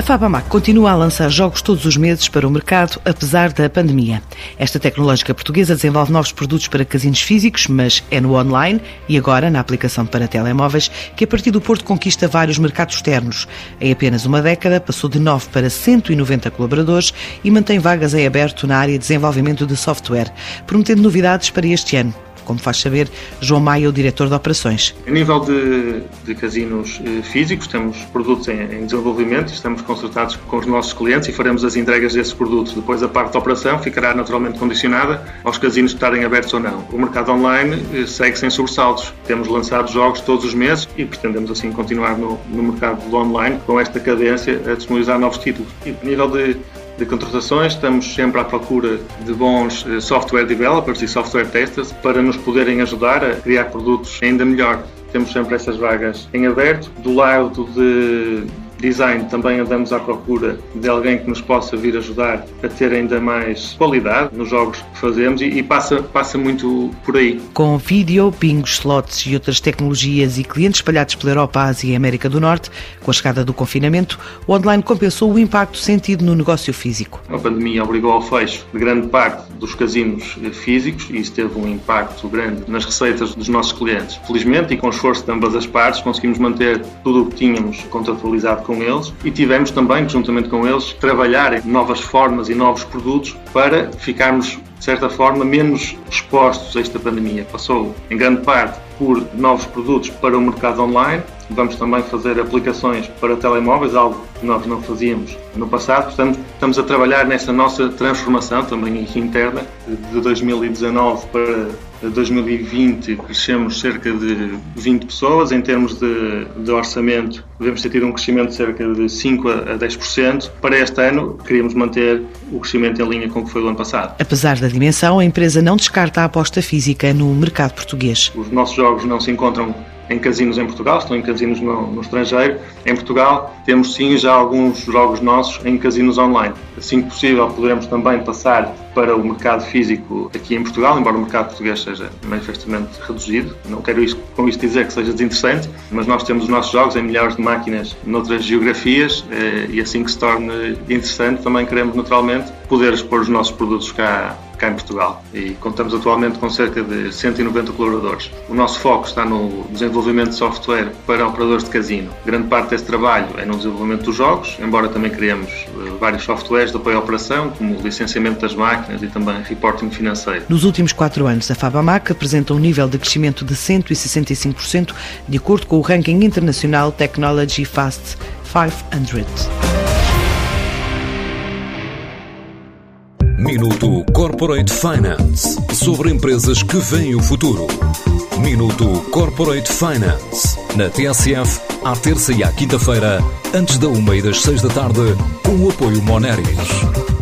A Fabamac continua a lançar jogos todos os meses para o mercado, apesar da pandemia. Esta tecnológica portuguesa desenvolve novos produtos para casinos físicos, mas é no online e agora na aplicação para telemóveis que a partir do Porto conquista vários mercados externos. Em apenas uma década passou de 9 para 190 colaboradores e mantém vagas em aberto na área de desenvolvimento de software, prometendo novidades para este ano como faz saber João Maia, o diretor de operações. A nível de, de casinos eh, físicos, temos produtos em, em, desenvolvimento estamos consultados com os nossos clientes e faremos as entregas desses produtos. Depois, a parte da operação ficará naturalmente condicionada aos casinos estarem abertos ou não. O mercado online eh, segue sem sobressaltos. Temos lançado jogos todos os meses e pretendemos assim continuar no, no mercado do online com esta cadência a disponibilizar novos títulos. E a nível de de contratações, estamos sempre à procura de bons eh, software developers e software testers para nos poderem ajudar a criar produtos ainda melhor. Temos sempre essas vagas em aberto. Do lado de design também andamos à procura de alguém que nos possa vir ajudar a ter ainda mais qualidade nos jogos que fazemos e, e passa, passa muito por aí. Com vídeo, bingos, slots e outras tecnologias e clientes espalhados pela Europa, Ásia e América do Norte, com a chegada do confinamento, o online compensou o impacto sentido no negócio físico. A pandemia obrigou ao fecho de grande parte dos casinos físicos e isso teve um impacto grande nas receitas dos nossos clientes. Felizmente, e com esforço de ambas as partes, conseguimos manter tudo o que tínhamos contratualizado com eles e tivemos também, juntamente com eles, trabalhar novas formas e novos produtos para ficarmos, de certa forma, menos expostos a esta pandemia. Passou, em grande parte, por novos produtos para o mercado online. Vamos também fazer aplicações para telemóveis, algo que nós não fazíamos no passado. Portanto, estamos a trabalhar nessa nossa transformação também interna de 2019 para 2020 crescemos cerca de 20 pessoas. Em termos de, de, orçamento, devemos ter tido um crescimento de cerca de 5 a 10%. Para este ano, queríamos manter o crescimento em linha com o que foi o ano passado. Apesar da dimensão, a empresa não descarta a aposta física no mercado portugus. Os nossos jogos não se encontram em casinos em Portugal, estão em casinos no, no, estrangeiro. Em Portugal temos sim já alguns jogos nossos em casinos online. Assim que possível poderemos também passar para o mercado físico aqui em Portugal, embora o mercado português seja manifestamente reduzido. Não quero isso, com isto dizer que seja desinteressante, mas nós temos os nossos jogos em milhares de máquinas noutras geografias eh, e assim que se torne interessante também queremos naturalmente poder expor os nossos produtos cá cá em Portugal e contamos atualmente com cerca de 190 colaboradores. O nosso foco está no desenvolvimento de software para operadores de casino. Grande parte desse trabalho é no desenvolvimento dos jogos, embora também criemos eh, vários softwares de apoio à operação, como o licenciamento das máquinas e também reporting financeiro. Nos últimos quatro anos, a Fabamac apresenta um nível de crescimento de 165%, de acordo com o ranking internacional Technology Fast 500. Minuto Corporate Finance sobre empresas que veem o futuro. Minuto Corporate Finance na TSF, à terça e à quinta-feira, antes da uma e das seis da tarde, com o apoio Moneris.